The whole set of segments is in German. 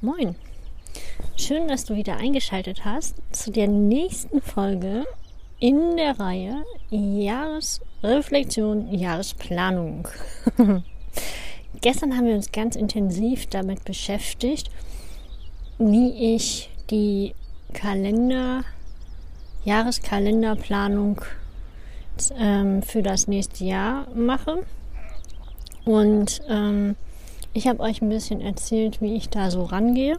Moin. Schön, dass du wieder eingeschaltet hast zu der nächsten Folge in der Reihe Jahresreflexion, Jahresplanung. Gestern haben wir uns ganz intensiv damit beschäftigt, wie ich die Kalender, Jahreskalenderplanung ähm, für das nächste Jahr mache. Und ähm, ich habe euch ein bisschen erzählt, wie ich da so rangehe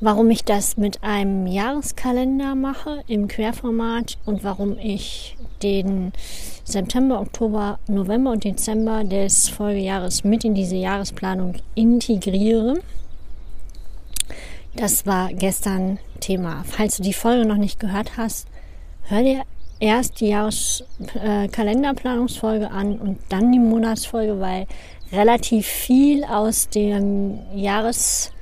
warum ich das mit einem Jahreskalender mache im Querformat und warum ich den September, Oktober, November und Dezember des Folgejahres mit in diese Jahresplanung integriere. Das war gestern Thema. Falls du die Folge noch nicht gehört hast, hör dir erst die Jahreskalenderplanungsfolge äh, an und dann die Monatsfolge, weil relativ viel aus dem Jahres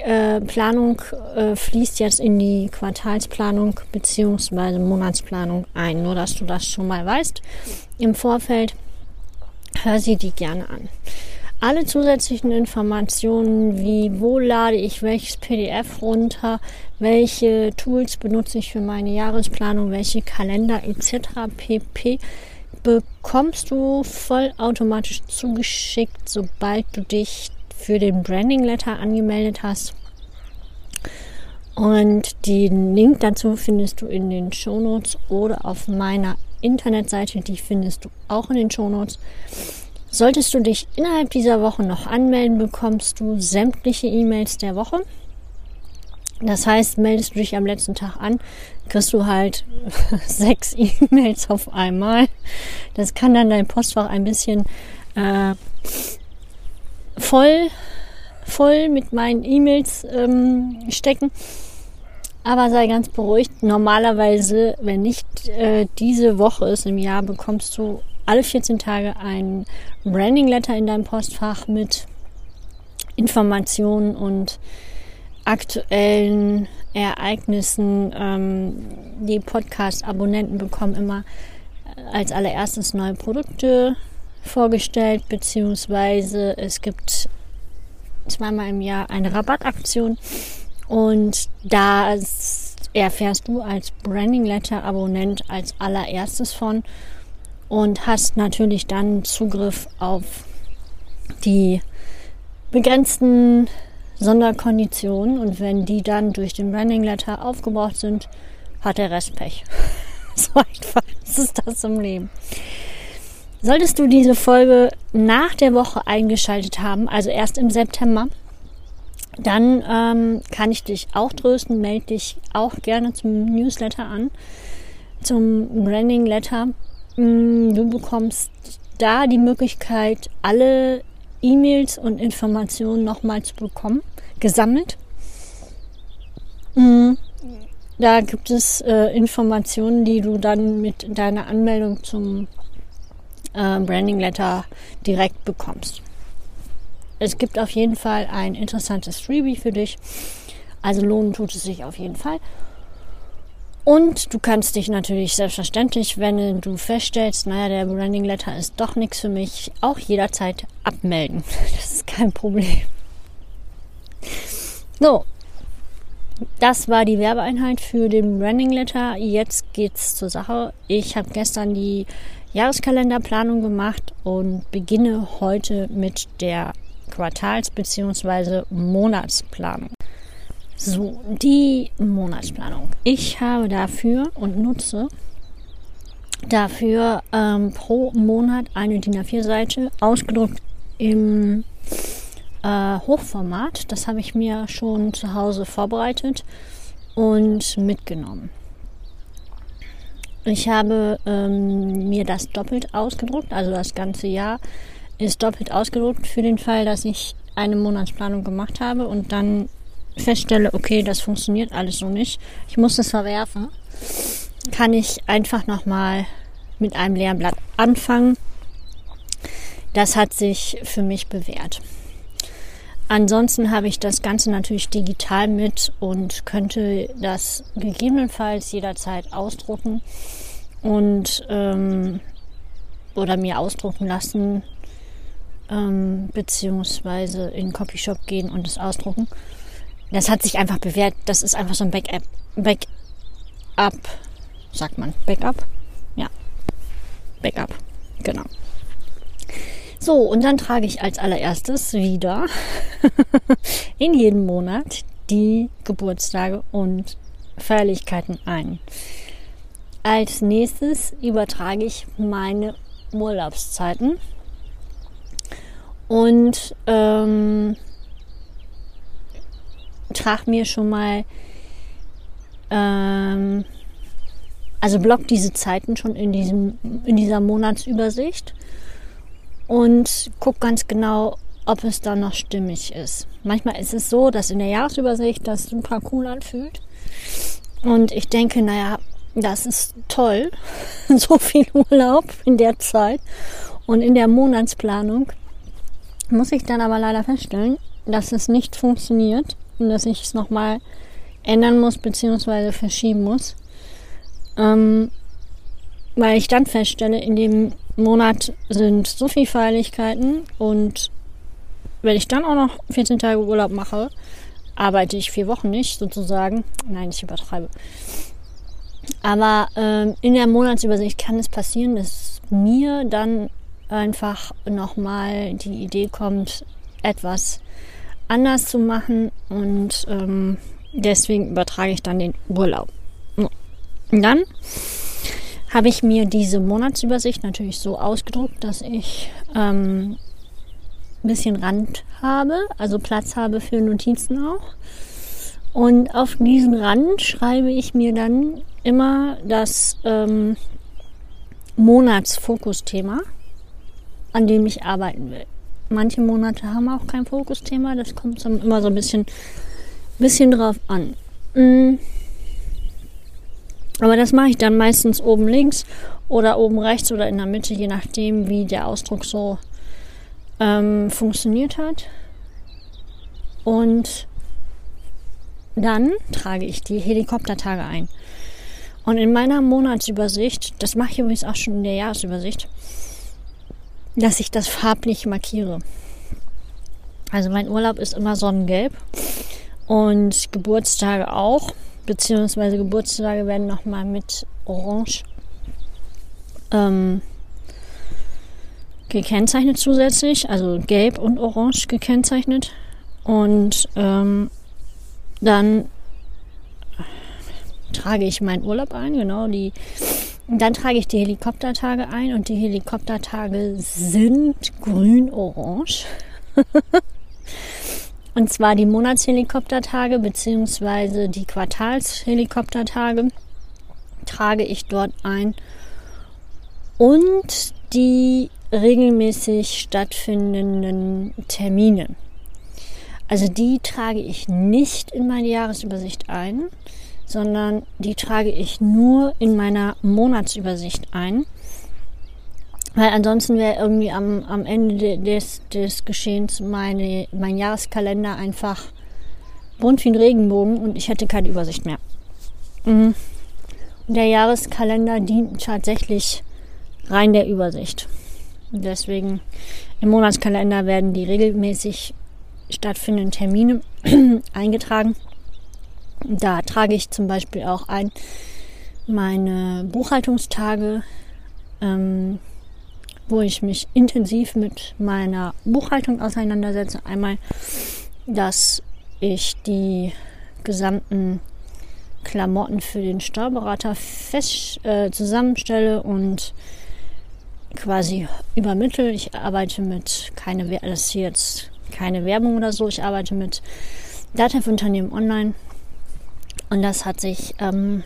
äh, äh, fließt jetzt in die Quartalsplanung bzw. Monatsplanung ein. Nur, dass du das schon mal weißt im Vorfeld. Hör sie die gerne an. Alle zusätzlichen Informationen wie wo lade ich welches PDF runter, welche Tools benutze ich für meine Jahresplanung, welche Kalender etc. pp bekommst du vollautomatisch zugeschickt, sobald du dich für den Branding Letter angemeldet hast. Und den Link dazu findest du in den Shownotes oder auf meiner Internetseite, die findest du auch in den Shownotes. Solltest du dich innerhalb dieser Woche noch anmelden, bekommst du sämtliche E-Mails der Woche. Das heißt, meldest du dich am letzten Tag an, kriegst du halt sechs E-Mails auf einmal. Das kann dann dein Postfach ein bisschen äh, voll, voll mit meinen E-Mails ähm, stecken. Aber sei ganz beruhigt. Normalerweise, wenn nicht äh, diese Woche ist im Jahr, bekommst du alle 14 Tage ein Branding Letter in deinem Postfach mit Informationen und aktuellen Ereignissen. Ähm, die Podcast-Abonnenten bekommen immer als allererstes neue Produkte vorgestellt, beziehungsweise es gibt zweimal im Jahr eine Rabattaktion und da erfährst du als Branding Letter Abonnent als allererstes von und hast natürlich dann Zugriff auf die begrenzten Sonderkonditionen und wenn die dann durch den Branding Letter aufgebraucht sind, hat der Rest Pech. so einfach ist das im Leben. Solltest du diese Folge nach der Woche eingeschaltet haben, also erst im September, dann ähm, kann ich dich auch trösten. Melde dich auch gerne zum Newsletter an, zum Branding Letter. Mm, du bekommst da die Möglichkeit, alle E-Mails und Informationen nochmal zu bekommen, gesammelt. Mm, da gibt es äh, Informationen, die du dann mit deiner Anmeldung zum äh, Branding Letter direkt bekommst. Es gibt auf jeden Fall ein interessantes Freebie für dich. Also lohnen tut es sich auf jeden Fall. Und du kannst dich natürlich selbstverständlich, wenn du feststellst, naja, der Branding Letter ist doch nichts für mich, auch jederzeit abmelden. Das ist kein Problem. So, das war die Werbeeinheit für den Branding Letter. Jetzt geht's zur Sache. Ich habe gestern die Jahreskalenderplanung gemacht und beginne heute mit der Quartals- bzw. Monatsplanung. So, die Monatsplanung. Ich habe dafür und nutze dafür ähm, pro Monat eine DIN A4-Seite ausgedruckt im äh, Hochformat. Das habe ich mir schon zu Hause vorbereitet und mitgenommen. Ich habe ähm, mir das doppelt ausgedruckt, also das ganze Jahr ist doppelt ausgedruckt für den Fall, dass ich eine Monatsplanung gemacht habe und dann feststelle, okay, das funktioniert alles so nicht. Ich muss es verwerfen. Kann ich einfach nochmal mit einem leeren Blatt anfangen. Das hat sich für mich bewährt. Ansonsten habe ich das Ganze natürlich digital mit und könnte das gegebenenfalls jederzeit ausdrucken und ähm, oder mir ausdrucken lassen, ähm, beziehungsweise in den Copyshop gehen und es ausdrucken. Das hat sich einfach bewährt. Das ist einfach so ein Backup. Backup, sagt man. Backup? Ja. Backup, genau. So, und dann trage ich als allererstes wieder in jedem Monat die Geburtstage und Feierlichkeiten ein. Als nächstes übertrage ich meine Urlaubszeiten und ähm, trage mir schon mal, ähm, also block diese Zeiten schon in, diesem, in dieser Monatsübersicht und guck ganz genau, ob es dann noch stimmig ist. Manchmal ist es so, dass in der Jahresübersicht das super cool anfühlt. Und ich denke, naja, das ist toll, so viel Urlaub in der Zeit. Und in der Monatsplanung muss ich dann aber leider feststellen, dass es nicht funktioniert und dass ich es nochmal ändern muss bzw. verschieben muss. Ähm, weil ich dann feststelle, in dem Monat sind so viele Feierlichkeiten und wenn ich dann auch noch 14 Tage Urlaub mache, arbeite ich vier Wochen nicht sozusagen. Nein, ich übertreibe. Aber ähm, in der Monatsübersicht kann es passieren, dass mir dann einfach nochmal die Idee kommt, etwas anders zu machen und ähm, deswegen übertrage ich dann den Urlaub. Und dann habe ich mir diese Monatsübersicht natürlich so ausgedruckt, dass ich ähm, ein bisschen Rand habe, also Platz habe für Notizen auch. Und auf diesen Rand schreibe ich mir dann immer das ähm, Monatsfokusthema, an dem ich arbeiten will. Manche Monate haben auch kein Fokusthema, das kommt dann immer so ein bisschen, bisschen drauf an. Mm. Aber das mache ich dann meistens oben links oder oben rechts oder in der Mitte, je nachdem, wie der Ausdruck so ähm, funktioniert hat. Und dann trage ich die Helikoptertage ein. Und in meiner Monatsübersicht, das mache ich übrigens auch schon in der Jahresübersicht, dass ich das farblich markiere. Also mein Urlaub ist immer sonnengelb und Geburtstage auch, beziehungsweise Geburtstage werden nochmal mit Orange ähm, gekennzeichnet zusätzlich, also gelb und orange gekennzeichnet. Und ähm, dann trage ich meinen Urlaub ein, genau die. Dann trage ich die Helikoptertage ein und die Helikoptertage sind grün-orange. und zwar die Monatshelikoptertage beziehungsweise die Quartalshelikoptertage trage ich dort ein. Und die regelmäßig stattfindenden Termine. Also die trage ich nicht in meine Jahresübersicht ein, sondern die trage ich nur in meiner Monatsübersicht ein. Weil ansonsten wäre irgendwie am, am Ende des, des Geschehens meine, mein Jahreskalender einfach bunt wie ein Regenbogen und ich hätte keine Übersicht mehr. Mhm. Der Jahreskalender dient tatsächlich rein der Übersicht. Deswegen im Monatskalender werden die regelmäßig stattfindenden Termine eingetragen. Da trage ich zum Beispiel auch ein meine Buchhaltungstage, ähm, wo ich mich intensiv mit meiner Buchhaltung auseinandersetze. Einmal, dass ich die gesamten Klamotten für den Steuerberater fest äh, zusammenstelle und quasi übermittle. Ich arbeite mit keine das ist jetzt keine Werbung oder so. Ich arbeite mit für Unternehmen online und das hat sich ähm,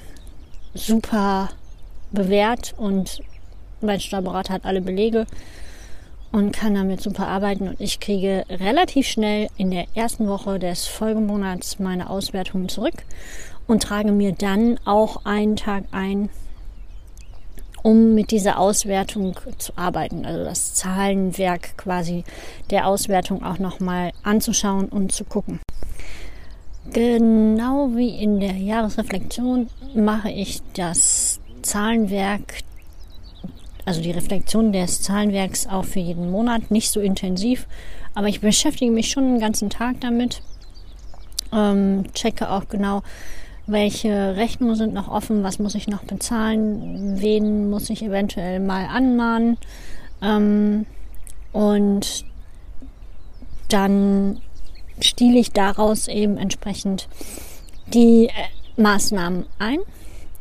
super bewährt und mein Steuerberater hat alle Belege und kann damit super arbeiten und ich kriege relativ schnell in der ersten Woche des Folgemonats meine Auswertungen zurück und trage mir dann auch einen Tag ein, um mit dieser Auswertung zu arbeiten, also das Zahlenwerk quasi der Auswertung auch nochmal anzuschauen und zu gucken. Genau wie in der Jahresreflexion mache ich das Zahlenwerk also die Reflexion des Zahlenwerks auch für jeden Monat, nicht so intensiv, aber ich beschäftige mich schon den ganzen Tag damit. Ähm, checke auch genau, welche Rechnungen sind noch offen, was muss ich noch bezahlen, wen muss ich eventuell mal anmahnen. Ähm, und dann stiele ich daraus eben entsprechend die äh, Maßnahmen ein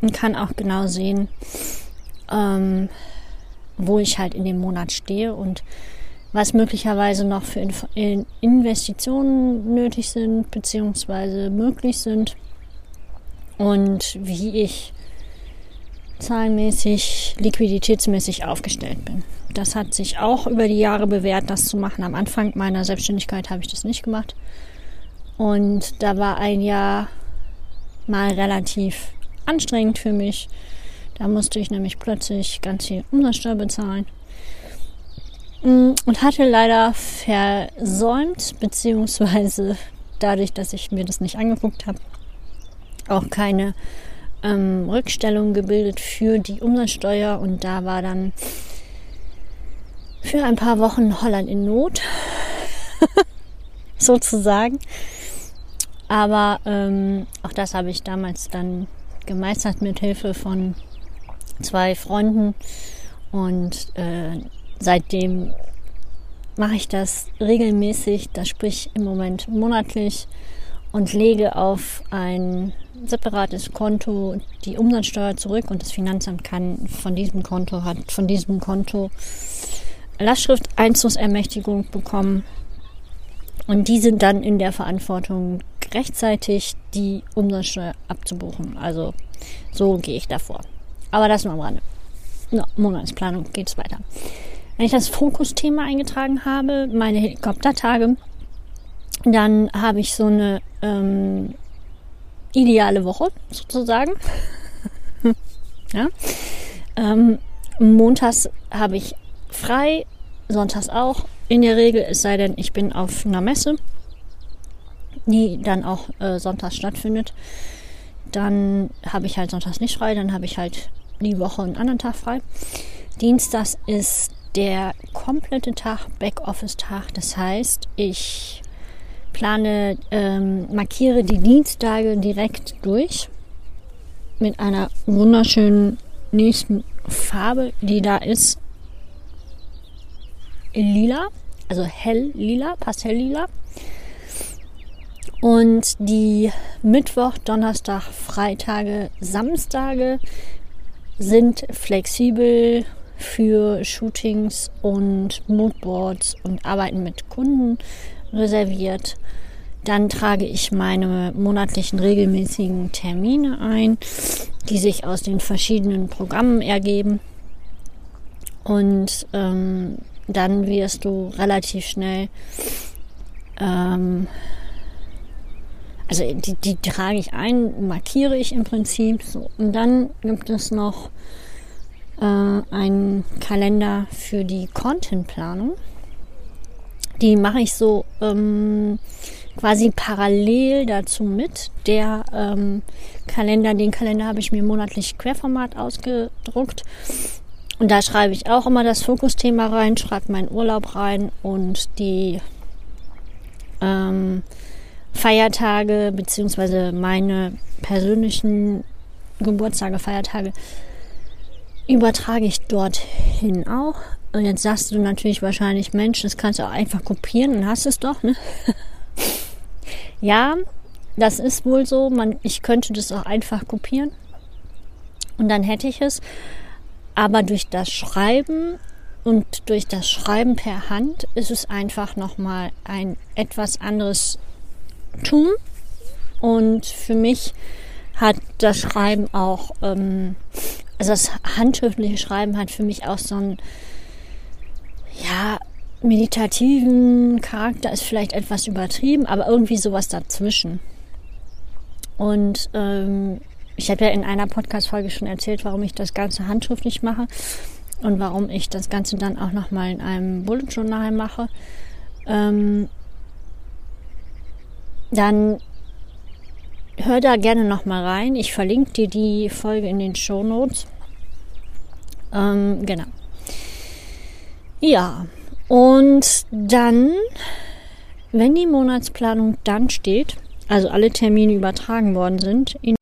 und kann auch genau sehen, ähm, wo ich halt in dem Monat stehe und was möglicherweise noch für Investitionen nötig sind beziehungsweise möglich sind und wie ich zahlenmäßig, liquiditätsmäßig aufgestellt bin. Das hat sich auch über die Jahre bewährt, das zu machen. Am Anfang meiner Selbstständigkeit habe ich das nicht gemacht. Und da war ein Jahr mal relativ anstrengend für mich. Da musste ich nämlich plötzlich ganz viel Umsatzsteuer bezahlen. Und hatte leider versäumt, beziehungsweise dadurch, dass ich mir das nicht angeguckt habe, auch keine ähm, Rückstellung gebildet für die Umsatzsteuer. Und da war dann für ein paar Wochen Holland in Not, sozusagen. Aber ähm, auch das habe ich damals dann gemeistert mit Hilfe von zwei Freunden und äh, seitdem mache ich das regelmäßig, das sprich im Moment monatlich und lege auf ein separates Konto die Umsatzsteuer zurück und das Finanzamt kann von diesem Konto hat von diesem Konto Lastschrift Einzugsermächtigung bekommen und die sind dann in der Verantwortung rechtzeitig die Umsatzsteuer abzubuchen. Also so gehe ich davor. Aber das nur am Rande. No, Monatsplanung geht es weiter. Wenn ich das Fokusthema eingetragen habe, meine Helikoptertage, dann habe ich so eine ähm, ideale Woche sozusagen. ja. Ähm, montags habe ich frei, sonntags auch. In der Regel, es sei denn, ich bin auf einer Messe die dann auch äh, sonntags stattfindet. Dann habe ich halt sonntags nicht frei, dann habe ich halt die Woche einen anderen Tag frei. Dienstags ist der komplette Tag Backoffice-Tag. Das heißt, ich plane, ähm, markiere die Dienstage direkt durch mit einer wunderschönen nächsten Farbe, die da ist. Lila, also hell lila, pastelllila. Und die Mittwoch, Donnerstag, Freitage, Samstage sind flexibel für Shootings und Moodboards und Arbeiten mit Kunden reserviert. Dann trage ich meine monatlichen regelmäßigen Termine ein, die sich aus den verschiedenen Programmen ergeben. Und ähm, dann wirst du relativ schnell ähm, also die, die trage ich ein, markiere ich im Prinzip. So. Und dann gibt es noch äh, einen Kalender für die Contentplanung. Die mache ich so ähm, quasi parallel dazu mit. Der ähm, Kalender, den Kalender habe ich mir monatlich Querformat ausgedruckt. Und da schreibe ich auch immer das Fokusthema rein, schreibe meinen Urlaub rein und die ähm, Feiertage beziehungsweise meine persönlichen Geburtstage, Feiertage übertrage ich dorthin auch. Und jetzt sagst du natürlich wahrscheinlich, Mensch, das kannst du auch einfach kopieren und hast es doch, ne? ja, das ist wohl so. Man, ich könnte das auch einfach kopieren und dann hätte ich es. Aber durch das Schreiben und durch das Schreiben per Hand ist es einfach nochmal ein etwas anderes tun. Und für mich hat das Schreiben auch, ähm, also das handschriftliche Schreiben hat für mich auch so einen, ja, meditativen Charakter ist vielleicht etwas übertrieben, aber irgendwie sowas dazwischen. Und ähm, ich habe ja in einer Podcast-Folge schon erzählt, warum ich das Ganze handschriftlich mache und warum ich das Ganze dann auch nochmal in einem Bullet Journal mache. Ähm, dann hör da gerne noch mal rein. Ich verlinke dir die Folge in den Show Notes. Ähm, genau. Ja, und dann, wenn die Monatsplanung dann steht, also alle Termine übertragen worden sind, in,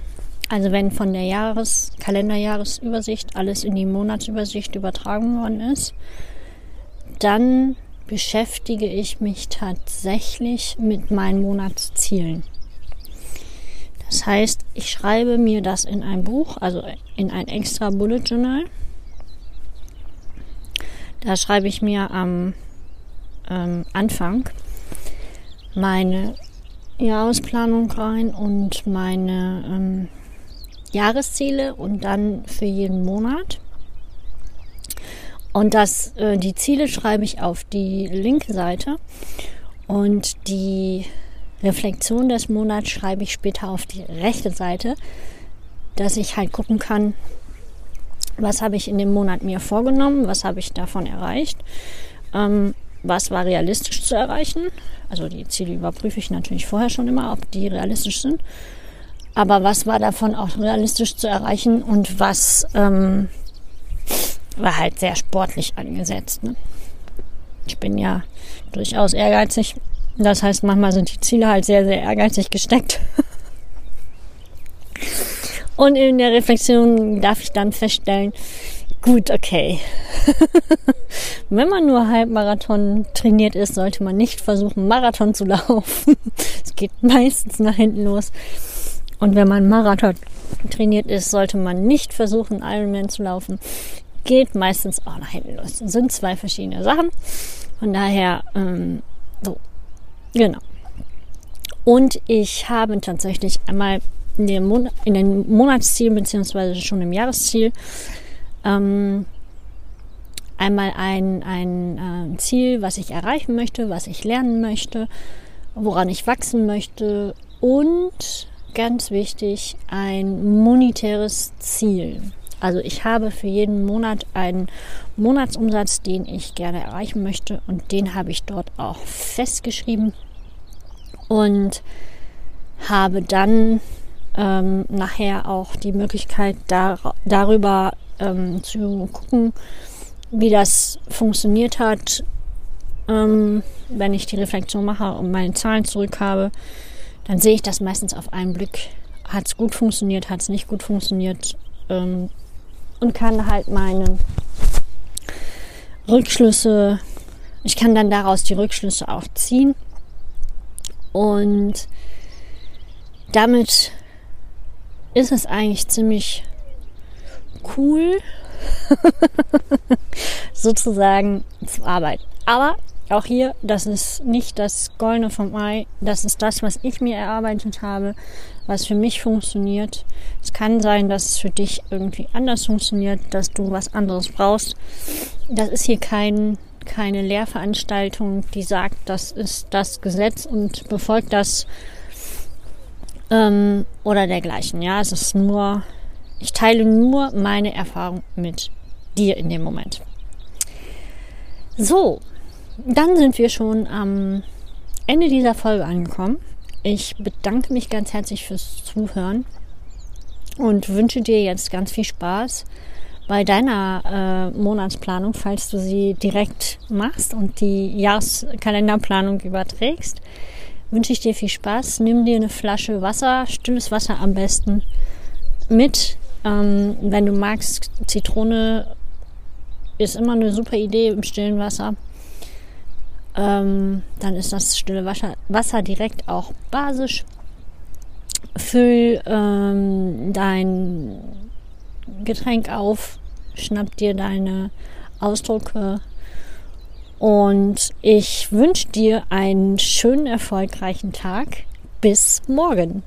also wenn von der Jahres-, Kalenderjahresübersicht alles in die Monatsübersicht übertragen worden ist, dann beschäftige ich mich tatsächlich mit meinen Monatszielen. Das heißt, ich schreibe mir das in ein Buch, also in ein extra Bullet Journal. Da schreibe ich mir am ähm, Anfang meine Jahresplanung rein und meine ähm, Jahresziele und dann für jeden Monat. Und das, äh, die Ziele schreibe ich auf die linke Seite und die Reflexion des Monats schreibe ich später auf die rechte Seite, dass ich halt gucken kann, was habe ich in dem Monat mir vorgenommen, was habe ich davon erreicht, ähm, was war realistisch zu erreichen. Also die Ziele überprüfe ich natürlich vorher schon immer, ob die realistisch sind. Aber was war davon auch realistisch zu erreichen und was ähm, war halt sehr sportlich angesetzt. Ne? Ich bin ja durchaus ehrgeizig das heißt, manchmal sind die Ziele halt sehr, sehr ehrgeizig gesteckt. Und in der Reflexion darf ich dann feststellen, gut, okay. Wenn man nur Halbmarathon trainiert ist, sollte man nicht versuchen, Marathon zu laufen. Es geht meistens nach hinten los. Und wenn man Marathon trainiert ist, sollte man nicht versuchen, Ironman zu laufen. Geht meistens auch nach hinten los. Das sind zwei verschiedene Sachen. Von daher, ähm, so, Genau. Und ich habe tatsächlich einmal in, den, in den Monatsziel beziehungsweise schon im Jahresziel ähm, einmal ein, ein äh, Ziel, was ich erreichen möchte, was ich lernen möchte, woran ich wachsen möchte und ganz wichtig ein monetäres Ziel. Also ich habe für jeden Monat einen Monatsumsatz, den ich gerne erreichen möchte und den habe ich dort auch festgeschrieben und habe dann ähm, nachher auch die Möglichkeit dar darüber ähm, zu gucken, wie das funktioniert hat, ähm, wenn ich die Reflexion mache und meine Zahlen zurück habe, dann sehe ich das meistens auf einen Blick. Hat es gut funktioniert, hat es nicht gut funktioniert ähm, und kann halt meine Rückschlüsse, ich kann dann daraus die Rückschlüsse auch ziehen und damit ist es eigentlich ziemlich cool, sozusagen zu arbeiten. Aber auch hier, das ist nicht das Goldene vom Ei, das ist das, was ich mir erarbeitet habe, was für mich funktioniert. Es kann sein, dass es für dich irgendwie anders funktioniert, dass du was anderes brauchst. Das ist hier kein, keine Lehrveranstaltung, die sagt, das ist das Gesetz und befolgt das ähm, oder dergleichen. Ja, es ist nur, ich teile nur meine Erfahrung mit dir in dem Moment. So, dann sind wir schon am Ende dieser Folge angekommen. Ich bedanke mich ganz herzlich fürs Zuhören und wünsche dir jetzt ganz viel Spaß bei deiner äh, Monatsplanung, falls du sie direkt machst und die Jahreskalenderplanung überträgst. Wünsche ich dir viel Spaß. Nimm dir eine Flasche Wasser, stilles Wasser am besten mit. Ähm, wenn du magst, Zitrone ist immer eine super Idee im stillen Wasser ähm, dann ist das stille Wasser, Wasser direkt auch basisch. Füll ähm, dein Getränk auf, schnapp dir deine Ausdrucke und ich wünsche dir einen schönen, erfolgreichen Tag. Bis morgen.